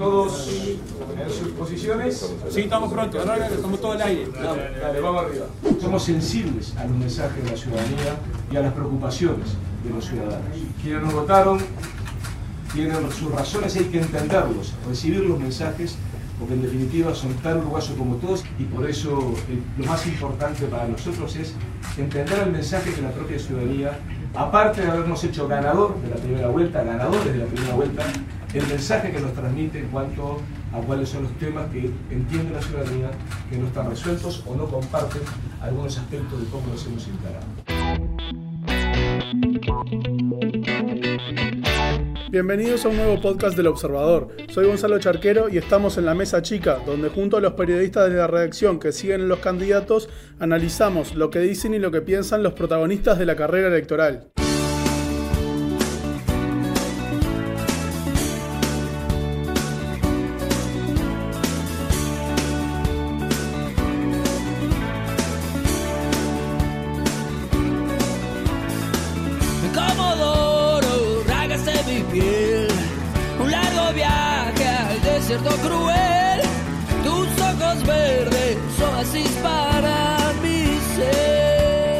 Todos en sus posiciones. Sí, estamos prontos, ahora estamos todo al aire. Dale, vamos arriba. Somos sensibles a los mensajes de la ciudadanía y a las preocupaciones de los ciudadanos. Quienes nos votaron tienen sus razones, hay que entenderlos, recibir los mensajes, porque en definitiva son tan uruguayos como todos y por eso eh, lo más importante para nosotros es entender el mensaje que la propia ciudadanía, aparte de habernos hecho ganador de la primera vuelta, ganadores de la primera vuelta, el mensaje que nos transmite en cuanto a cuáles son los temas que entiende la ciudadanía, que no están resueltos o no comparten algunos aspectos de cómo los hemos encarado. Bienvenidos a un nuevo podcast del Observador. Soy Gonzalo Charquero y estamos en la mesa chica, donde junto a los periodistas de la redacción que siguen los candidatos, analizamos lo que dicen y lo que piensan los protagonistas de la carrera electoral.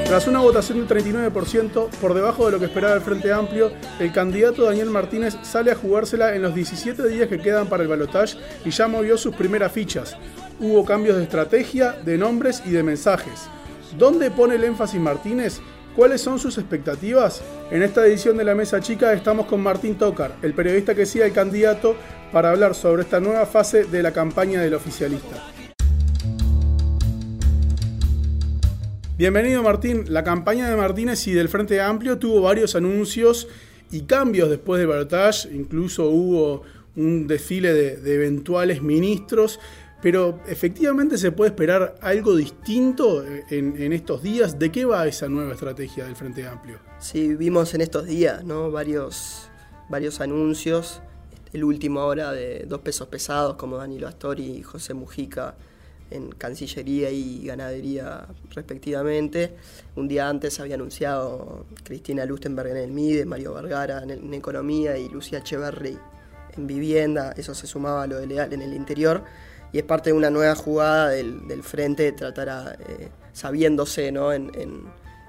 Tras una votación del 39%, por debajo de lo que esperaba el Frente Amplio, el candidato Daniel Martínez sale a jugársela en los 17 días que quedan para el balotaje y ya movió sus primeras fichas. Hubo cambios de estrategia, de nombres y de mensajes. ¿Dónde pone el énfasis Martínez? ¿Cuáles son sus expectativas? En esta edición de La Mesa Chica estamos con Martín Tocar, el periodista que sigue al candidato, para hablar sobre esta nueva fase de la campaña del oficialista. Bienvenido Martín, la campaña de Martínez y del Frente Amplio tuvo varios anuncios y cambios después del balotaje, incluso hubo un desfile de, de eventuales ministros. Pero efectivamente se puede esperar algo distinto en, estos días. ¿De qué va esa nueva estrategia del Frente Amplio? Sí, vimos en estos días ¿no? varios, varios anuncios. El último ahora de dos pesos pesados como Danilo Astori y José Mujica en Cancillería y Ganadería respectivamente. Un día antes había anunciado Cristina Lustenberg en el MIDE, Mario Vergara en, en Economía y Lucía Echeverri en Vivienda. Eso se sumaba a lo de Leal en el interior y es parte de una nueva jugada del, frente de tratar eh, sabiéndose ¿no? En,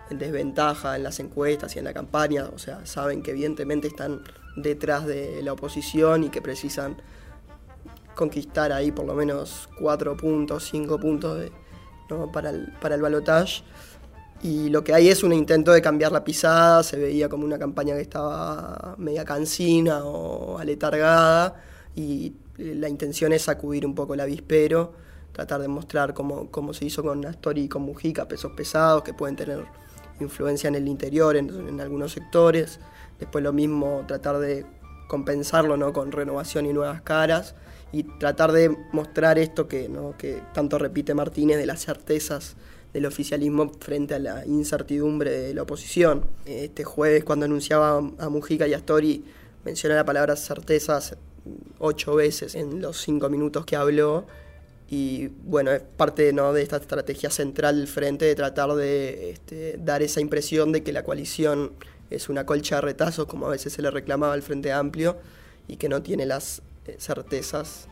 desventaja en las encuestas y en la campaña, o sea, saben que evidentemente están detrás de la oposición y que precisan conquistar ahí por lo menos cuatro puntos, cinco puntos para el, para el balotaje. Y lo que hay es un intento de cambiar la pisada, se veía como una campaña que estaba media cansina o aletargada y la intención es sacudir un poco el avispero, tratar de mostrar cómo, se hizo con Astori y con Mujica, pesos pesados que pueden tener influencia en el interior, en, algunos sectores. Después lo mismo, tratar de compensarlo ¿no? con renovación y nuevas caras y tratar de mostrar esto que, ¿no? que tanto repite Martínez de las certezas del oficialismo frente a la incertidumbre de la oposición. Este jueves cuando anunciaba a Mujica y Astori menciona la palabra certezas ocho veces en los cinco minutos que habló. Y bueno, es parte ¿no? de esta estrategia central del frente de tratar de este, dar esa impresión de que la coalición es una colcha de retazos, como a veces se le reclamaba al Frente Amplio, y que no tiene las eh, certezas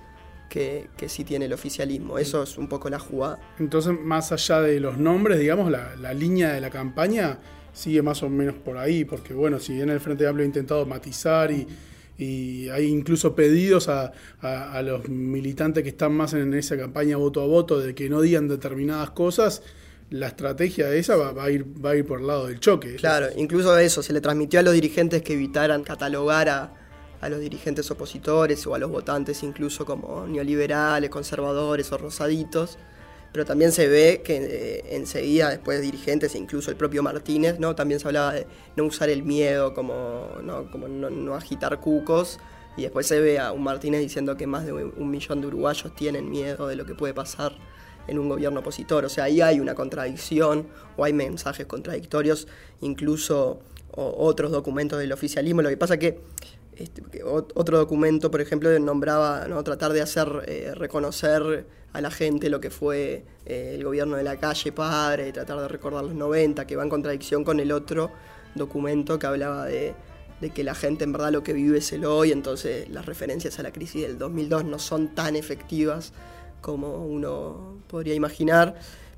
que, que, sí tiene el oficialismo. Eso es un poco la jugada. Entonces, más allá de los nombres, digamos, la, la línea de la campaña sigue más o menos por ahí, porque bueno, si bien el Frente Amplio ha intentado matizar y y hay incluso pedidos a, los militantes que están más en esa campaña voto a voto de que no digan determinadas cosas, la estrategia esa va, a ir, va a ir por el lado del choque. Claro, incluso eso, se le transmitió a los dirigentes que evitaran catalogar a, a los dirigentes opositores o a los votantes incluso como neoliberales, conservadores o rosaditos pero también se ve que eh, enseguida después dirigentes, incluso el propio Martínez, ¿no? también se hablaba de no usar el miedo, como no, como no, agitar cucos, y después se ve a un Martínez diciendo que más de un millón de uruguayos tienen miedo de lo que puede pasar en un gobierno opositor. O sea, ahí hay una contradicción o hay mensajes contradictorios, incluso otros documentos del oficialismo. Lo que pasa que este, otro documento, por ejemplo, nombraba ¿no? tratar de hacer eh, reconocer a la gente lo que fue eh, el gobierno de la calle padre, tratar de recordar los 90, que va en contradicción con el otro documento que hablaba de que la gente en verdad lo que vive es el hoy, entonces las referencias a la crisis del 2002 no son tan efectivas como uno podría imaginar,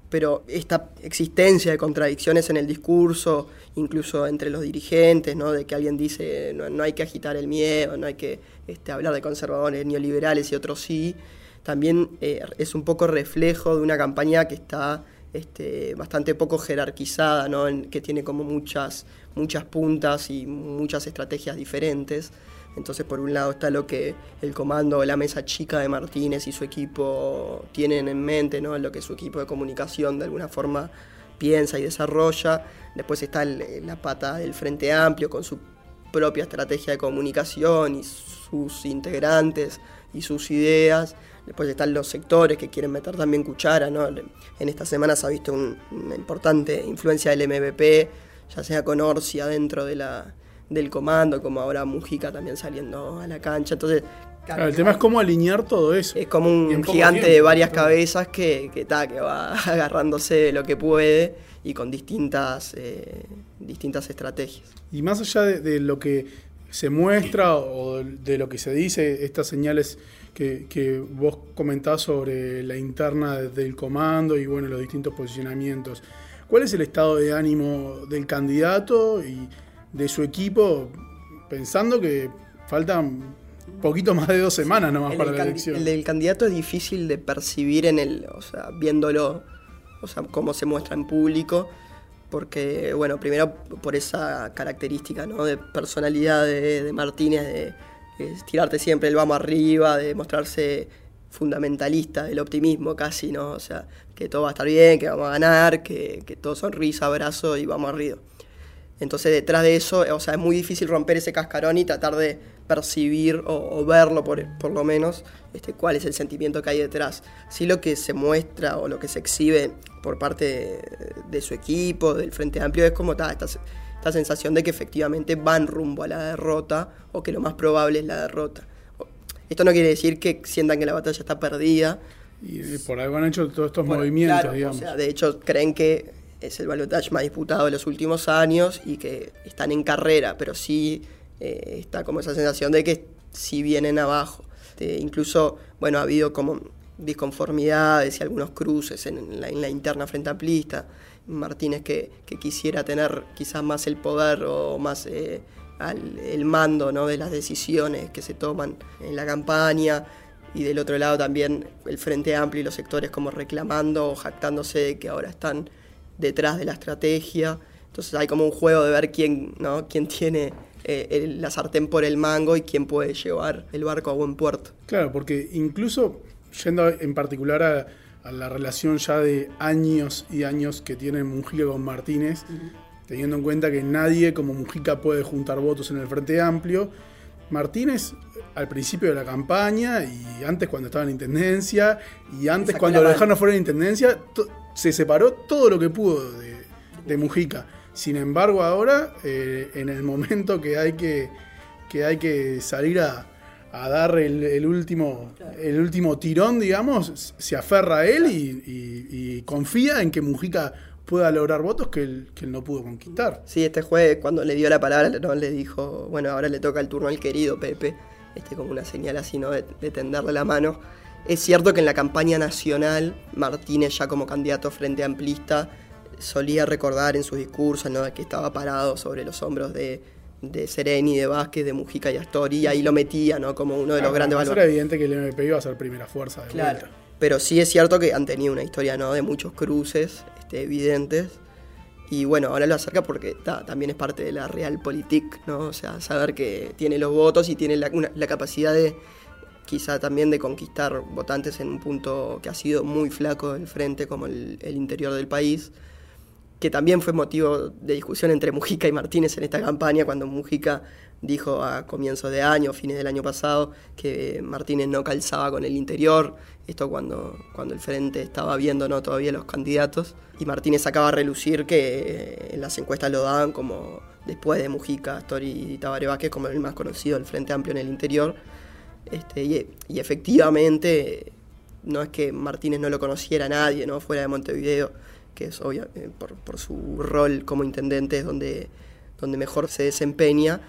pero esta existencia de contradicciones en el discurso, incluso entre los dirigentes, ¿no? de que alguien dice no, no hay que agitar el miedo, no hay que este, hablar de conservadores neoliberales y otros sí, también eh, es un poco reflejo de una campaña que está este, bastante poco jerarquizada, que tiene como muchas, muchas puntas y muchas estrategias diferentes. Entonces, por un lado está lo que el comando, la mesa chica de Martínez y su equipo tienen en mente, ¿no? lo que su equipo de comunicación de alguna forma piensa y desarrolla. Después está la pata del Frente Amplio con su propia estrategia de comunicación y sus integrantes y sus ideas. Después están los sectores que quieren meter también cuchara, ¿no? En esta semana se ha visto una importante influencia del MVP, ya sea con Orsia dentro de la, del comando, como ahora Mujica también saliendo a la cancha. Entonces, el tema es cómo alinear todo eso. Es como un gigante de varias cabezas que, que, que va agarrándose de lo que puede y con distintas, eh, distintas estrategias. Y más allá de, lo que se muestra o de lo que se dice, estas señales que, que, vos comentás sobre la interna del comando y bueno, los distintos posicionamientos. ¿Cuál es el estado de ánimo del candidato y de su equipo, pensando que faltan poquito más de dos semanas nomás para la elección? El del candidato es difícil de percibir en el, o sea, viéndolo, o sea, cómo se muestra en público, porque, bueno, primero por esa característica, ¿no? De personalidad de, de Martínez, de tirarte siempre el vamos arriba, de mostrarse fundamentalista del optimismo casi, ¿no? O sea, que todo va a estar bien, que vamos a ganar, que, que todo sonrisa, abrazo y vamos arriba. Entonces detrás de eso, o sea, es muy difícil romper ese cascarón y tratar de percibir o, verlo por, por, lo menos, este, cuál es el sentimiento que hay detrás. Sí lo que se muestra o lo que se exhibe por parte de, su equipo, del Frente Amplio, es como está esta, esta sensación de que efectivamente van rumbo a la derrota o que lo más probable es la derrota. Esto no quiere decir que sientan que la batalla está perdida. Y por algo han hecho todos estos movimientos, digamos. O sea, de hecho, creen que es el balotaje más disputado de los últimos años y que están en carrera, pero sí eh, está como esa sensación de que sí vienen abajo. Este, incluso, bueno, ha habido como disconformidades y algunos cruces en la, en la interna frente amplista. Martínez que, quisiera tener quizás más el poder o más eh, al, el mando ¿no? de las decisiones que se toman en la campaña y del otro lado también el Frente Amplio y los sectores como reclamando o jactándose de que ahora están detrás de la estrategia. Entonces hay como un juego de ver quién, ¿no? quién tiene eh, el, la sartén por el mango y quién puede llevar el barco a buen puerto. Claro, porque incluso yendo en particular a, a la relación ya de años y años que tiene Mujica con Martínez, uh -huh. teniendo en cuenta que nadie como Mujica puede juntar votos en el Frente Amplio. Martínez al principio de la campaña y antes cuando estaba en Intendencia y antes cuando lo dejaron fuera de Intendencia, se separó todo lo que pudo de, de Mujica. Sin embargo, ahora, eh, en el momento que hay que, que, hay que salir a, a dar el, el, último, el último tirón, digamos, se aferra a él y, y, y, confía en que Mujica pueda lograr votos que él, que él no pudo conquistar. Sí, este juez cuando le dio la palabra ¿no? le dijo, bueno, ahora le toca el turno al querido Pepe, este, como una señal así, ¿no? De, de tenderle la mano. Es cierto que en la campaña nacional, Martínez ya como candidato frente amplista solía recordar en sus discursos ¿no? que estaba parado sobre los hombros de, de Sereni, de Vázquez, de Mujica y Astori, y ahí lo metía ¿no? como uno de los grandes valores. Era evidente que el MP iba a ser primera fuerza de claro. vuelta. Pero sí es cierto que han tenido una historia ¿no? de muchos cruces este, evidentes. Y bueno, ahora lo acerca porque ta, también es parte de la realpolitik, ¿no? O sea, saber que tiene los votos y tiene la, una, la capacidad de quizá también de conquistar votantes en un punto que ha sido muy flaco del frente como el, el interior del país que también fue motivo de discusión entre Mujica y Martínez en esta campaña, cuando Mujica dijo a comienzos de año, fines del año pasado, que Martínez no calzaba con el interior, esto cuando, cuando el Frente estaba viendo ¿no? todavía los candidatos, y Martínez acaba a relucir que en las encuestas lo daban como, después de Mujica, Astori y Tabaré como el más conocido del Frente Amplio en el interior, este, y, y, efectivamente no es que Martínez no lo conociera a nadie, ¿no? fuera de Montevideo, que es obvio por, por, su rol como intendente es donde, donde mejor se desempeña,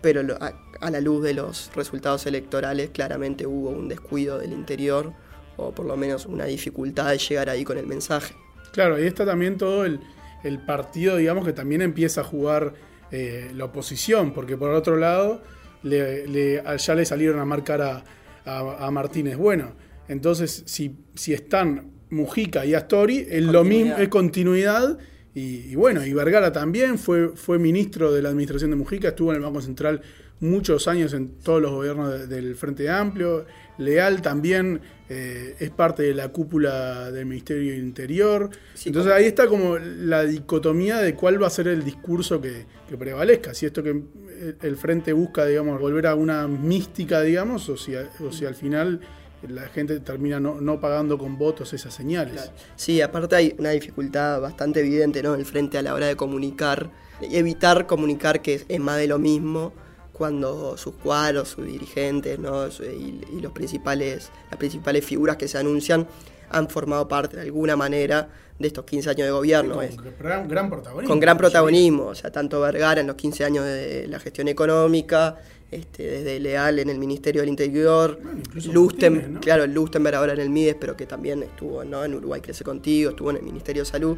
pero a, la luz de los resultados electorales claramente hubo un descuido del interior o por lo menos una dificultad de llegar ahí con el mensaje. Claro, ahí está también todo el, el partido, digamos, que también empieza a jugar eh, la oposición, porque por otro lado ya le salieron a marcar a, a- a Martínez. Bueno, entonces si, si están Mujica y Astori, es lo mismo, Continuidad. es continuidad. Y, y bueno, y Vergara también fue, fue ministro de la administración de Mujica, estuvo en el Banco Central muchos años en todos los gobiernos de- del Frente Amplio. Leal también eh, es parte de la cúpula del Ministerio del Interior. Sí, Entonces ahí está como la dicotomía de cuál va a ser el discurso que, que prevalezca. Si esto que el- el Frente busca, digamos, volver a una mística, digamos, o si, o si al final la gente termina no, no pagando con votos esas señales. Sí, aparte hay una dificultad bastante evidente ¿no? en el frente a la hora de comunicar evitar comunicar que es, más de lo mismo cuando sus cuadros, sus dirigentes ¿no? Y, y los principales, las principales figuras que se anuncian han formado parte de alguna manera de estos 15 años de gobierno. Con Es- gran, gran protagonismo. con gran protagonismo, o sea, tanto Vergara en los 15 años de la gestión económica, este, desde Leal en el Ministerio del Interior, Bueno, Lusten, Martínez, ¿no? claro, Lustenberg ahora en el MIDES, pero que también estuvo ¿no? en Uruguay Crece Contigo, estuvo en el Ministerio de Salud.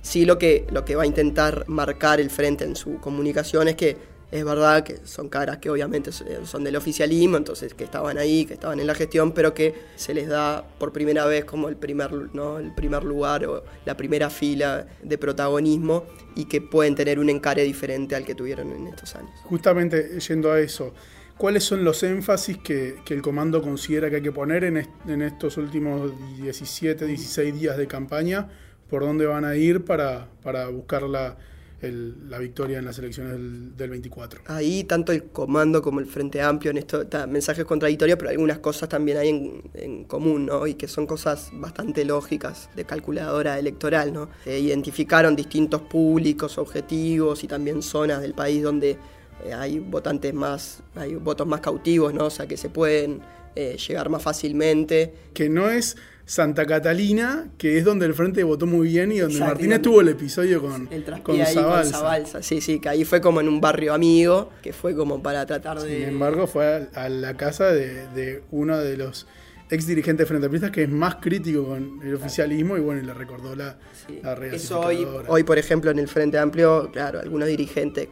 Sí, lo que, lo que va a intentar marcar el frente en su comunicación es que es verdad que son caras que obviamente son del oficialismo, entonces que estaban ahí, que estaban en la gestión, pero que se les da por primera vez como el primer, ¿no? el primer lugar o la primera fila de protagonismo y que pueden tener un encare diferente al que tuvieron en estos años. Justamente yendo a eso, ¿cuáles son los énfasis que, que el comando considera que hay que poner en, en estos últimos 17, 16 días de campaña? ¿Por dónde van a ir para, para buscar la, el- la victoria en las elecciones del, del 24? Ahí tanto el comando como el Frente Amplio en esto, ta, mensajes contradictorios, pero algunas cosas también hay en, en común, ¿no? Y que son cosas bastante lógicas de calculadora electoral, ¿no? Eh, identificaron distintos públicos, objetivos y también zonas del país donde eh, hay votantes más, hay votos más cautivos, ¿no? O sea, que se pueden eh, llegar más fácilmente. Que no es Santa Catalina, que es donde el Frente votó muy bien y donde Exacto, Martínez y tuvo el episodio con, El con Zabalza. con Zabalza. Sí, sí, que ahí fue como en un barrio amigo, que fue como para tratar de... Sin embargo, fue a, a la casa de, de uno de los ex dirigentes frente Amplistas que es más crítico con el oficialismo y bueno, y le recordó la, Sí. la Eso hoy, hoy, por ejemplo, en el Frente Amplio, claro, algunos dirigentes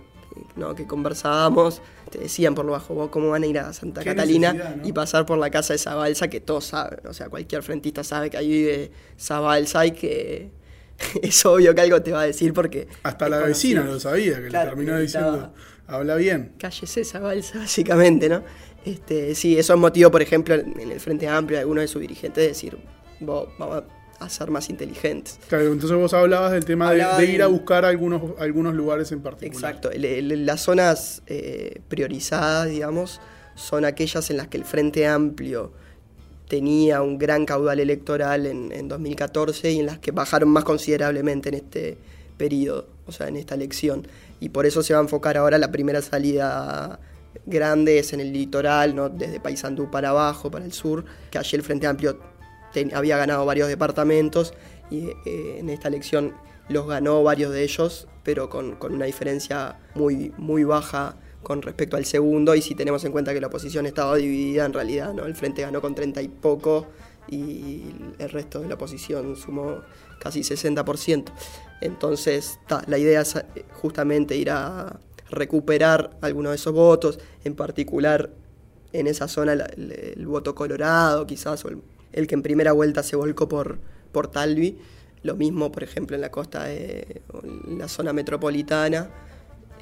¿no? que conversábamos te decían por lo bajo, "Vos, ¿cómo van a ir a Santa Qué Catalina y pasar por la casa de Zabalza? Que todos saben, o sea, cualquier frentista sabe que ahí vive Zabalza y que es obvio que algo te va a decir porque... Hasta la vecina lo sabía, que Claro, le terminó que diciendo, habla bien. cállese Zabalza, básicamente, ¿no? Este, sí, eso es motivo, por ejemplo, en el Frente Amplio de algunos de sus dirigentes de decir, "Vos, vamos a ser más inteligentes. Claro, entonces vos hablabas del tema de, Hablaba de ir a buscar algunos, algunos lugares en particular. Exacto, el- el- las zonas eh, priorizadas, digamos, son aquellas en las que el Frente Amplio tenía un gran caudal electoral en, en 2014 y en las que bajaron más considerablemente en este periodo, o sea, en esta elección. Y por eso se va a enfocar ahora la primera salida grande es en el litoral, ¿no? desde Paysandú para abajo, para el sur, que allí el Frente Amplio había ganado varios departamentos y eh, en esta elección los ganó varios de ellos, pero con, con una diferencia muy, muy baja con respecto al segundo. Y si tenemos en cuenta que la oposición estaba dividida, en realidad ¿no? el Frente ganó con 30 y poco y el resto de la oposición sumó casi 60%. Entonces, la idea es eh, justamente ir a recuperar algunos de esos votos, en particular en esa zona el, el voto colorado, quizás, o el, el que en primera vuelta se volcó por, por Talvi. Lo mismo, por ejemplo, en la costa de en la zona metropolitana.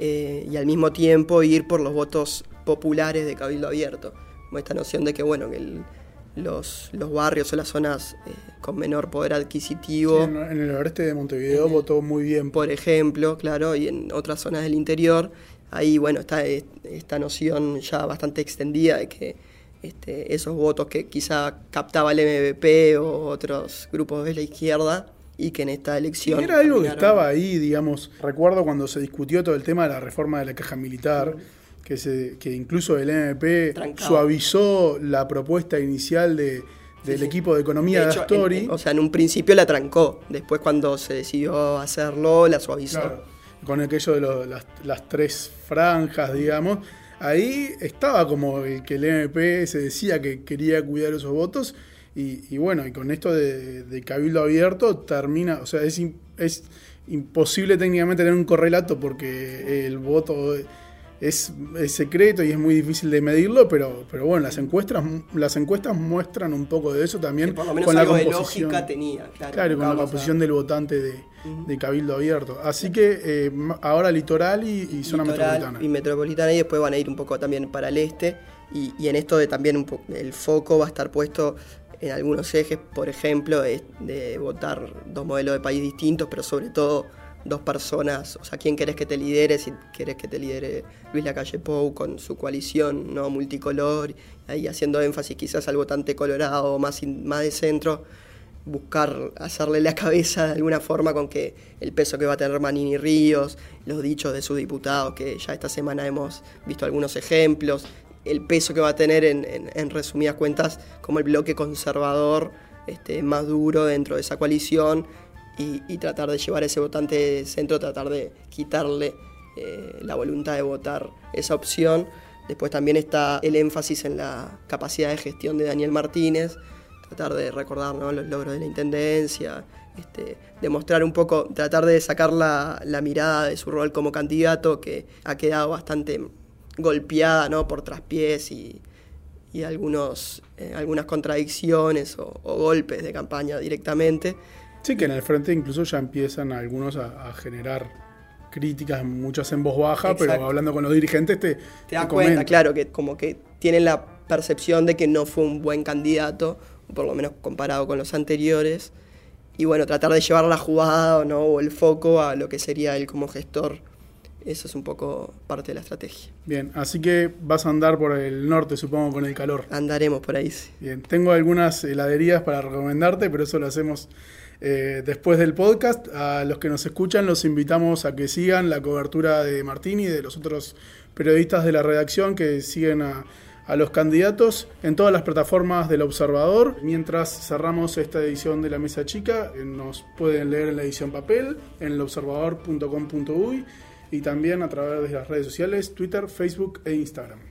eh, y al mismo tiempo ir por los votos populares de Cabildo Abierto. Como esta noción de que, bueno, que el- los, los barrios o las zonas eh, con menor poder Sí, adquisitivo en, en el oeste de Montevideo votó muy bien. por ejemplo, claro, y en otras zonas del interior, ahí, bueno, está es- esta noción ya bastante extendida de que este, esos votos que quizá captaba el MVP o otros grupos de la izquierda y que en esta elección... era algo que estaba ahí, digamos. Recuerdo cuando se discutió todo el tema de la reforma de la caja militar, que, se, que incluso el MP Trancaba. suavizó la propuesta inicial de, del sí. equipo de economía de, Astori. en- o sea, en un principio la trancó, después cuando se decidió hacerlo, la suavizó. Claro, con aquello de lo- las, las tres franjas, digamos. Ahí estaba como el que el MP se decía que quería cuidar esos votos. Y, bueno, y con esto de, de Cabildo Abierto termina, o sea, es, es imposible técnicamente tener un correlato porque el voto es, es secreto y es muy difícil de medirlo, pero, pero bueno, las encuestas, las encuestas muestran un poco de eso también Que por lo menos con la de composición. lógica tenía. Claro, Claro, con la a- composición del votante de, de Cabildo Abierto. Así que eh, ahora litoral y, y zona litoral metropolitana. y metropolitana y después van a ir un poco también para el este y, y en esto de también un po- el foco va a estar puesto en algunos ejes, por ejemplo, de votar dos modelos de país distintos, pero sobre todo dos personas, o sea, quién querés que te lidere, si querés que te lidere Luis Lacalle Pou con su coalición no multicolor, ahí haciendo énfasis quizás al votante colorado más, más de centro, buscar hacerle la cabeza de alguna forma con que el peso que va a tener Manini Ríos, los dichos de sus diputados, que ya esta semana hemos visto algunos ejemplos, el peso que va a tener en, en- en resumidas cuentas como el bloque conservador este, más duro dentro de esa coalición y, tratar de llevar a ese votante de centro, tratar de quitarle eh, la voluntad de votar esa opción. Después también está el énfasis en la capacidad de gestión de Daniel Martínez, tratar de recordar los logros de la intendencia, este, demostrar un poco, tratar de sacar la, mirada de su rol como candidato, que ha quedado bastante golpeada ¿no? por traspiés y, algunos, eh, algunas contradicciones o golpes de campaña directamente. Sí, que en el frente incluso ya empiezan algunos a, a generar críticas, muchas en voz baja, pero hablando con los dirigentes te, Te das cuenta, claro, que como que tienen la percepción de que no fue un buen candidato, por lo menos comparado con los anteriores. Y bueno, tratar de llevar la jugada ¿no? o el foco a lo que sería él como gestor. Eso es un poco parte de la estrategia. Bien, así que vas a andar por el norte, supongo, con el calor. Andaremos por ahí. sí. Bien, tengo algunas heladerías para recomendarte, pero eso lo hacemos eh, después del podcast. A los que nos escuchan los invitamos a que sigan la cobertura de Martín y de los otros periodistas de la redacción que siguen a, a los candidatos en todas las plataformas del Observador. Mientras cerramos esta edición de La Mesa Chica, eh, nos pueden leer en la edición papel, en elobservador.com.uy y también a través de las redes sociales, Twitter, Facebook e Instagram.